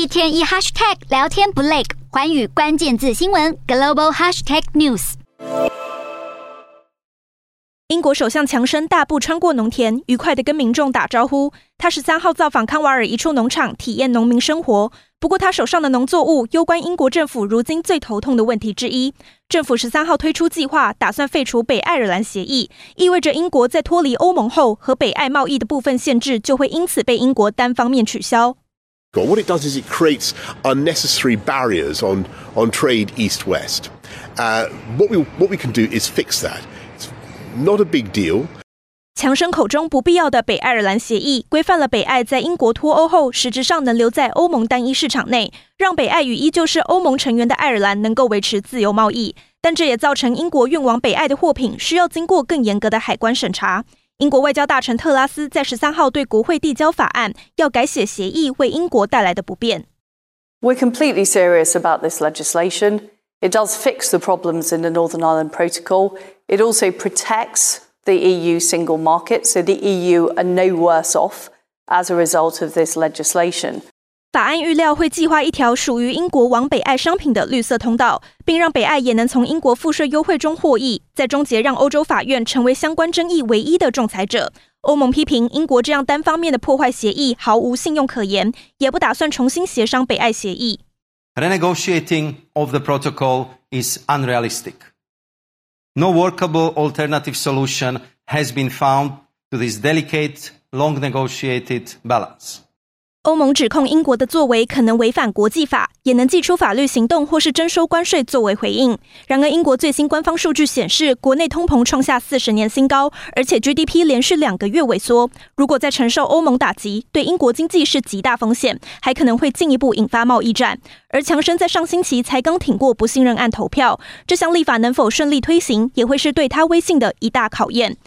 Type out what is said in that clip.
一天一 hashtag 聊天不累，环宇关键字新闻 global hashtag news。英国首相强生大步穿过农田，愉快地跟民众打招呼。他十三号造访康瓦尔一处农场，体验农民生活。不过，他手上的农作物攸关英国政府如今最头痛的问题之一。政府十三号推出计划，打算废除北爱尔兰协议，意味着英国在脱离欧盟后，和北爱贸易的部分限制就会因此被英国单方面取消。What it does is it creates unnecessary barriers on on trade east-west. Uh, what we what we can do is fix that. It's Not a big deal. 强生口中不必要的北爱尔兰协议，规范了北爱在英国脱欧后，实质上能留在欧盟单一市场内，让北爱与依旧是欧盟成员的爱尔兰能够维持自由贸易。但这也造成英国运往北爱的货品需要经过更严格的海关审查。英国外交大臣特拉斯在十三号对国会递交法案，要改写协议为英国带来的不便。We're completely serious about this legislation. It does fix the problems in the Northern Ireland Protocol. It also protects the EU single market, so the EU are no worse off as a result of this legislation. 法案预料会计划一条属于英国往北爱商品的绿色通道，并让北爱也能从英国赋税优惠中获益，在终结让欧洲法院成为相关争议唯一的仲裁者。欧盟批评英国这样单方面的破坏协议毫无信用可言，也不打算重新协商北爱协议。Renegotiating of the protocol is unrealistic. No workable alternative solution has been found to this delicate, long-negotiated balance. 欧盟指控英国的作为可能违反国际法，也能祭出法律行动或是征收关税作为回应。然而，英国最新官方数据显示，国内通膨创下四十年新高，而且 GDP 连续两个月萎缩。如果再承受欧盟打击，对英国经济是极大风险，还可能会进一步引发贸易战。而强生在上星期才刚挺过不信任案投票，这项立法能否顺利推行，也会是对他威信的一大考验。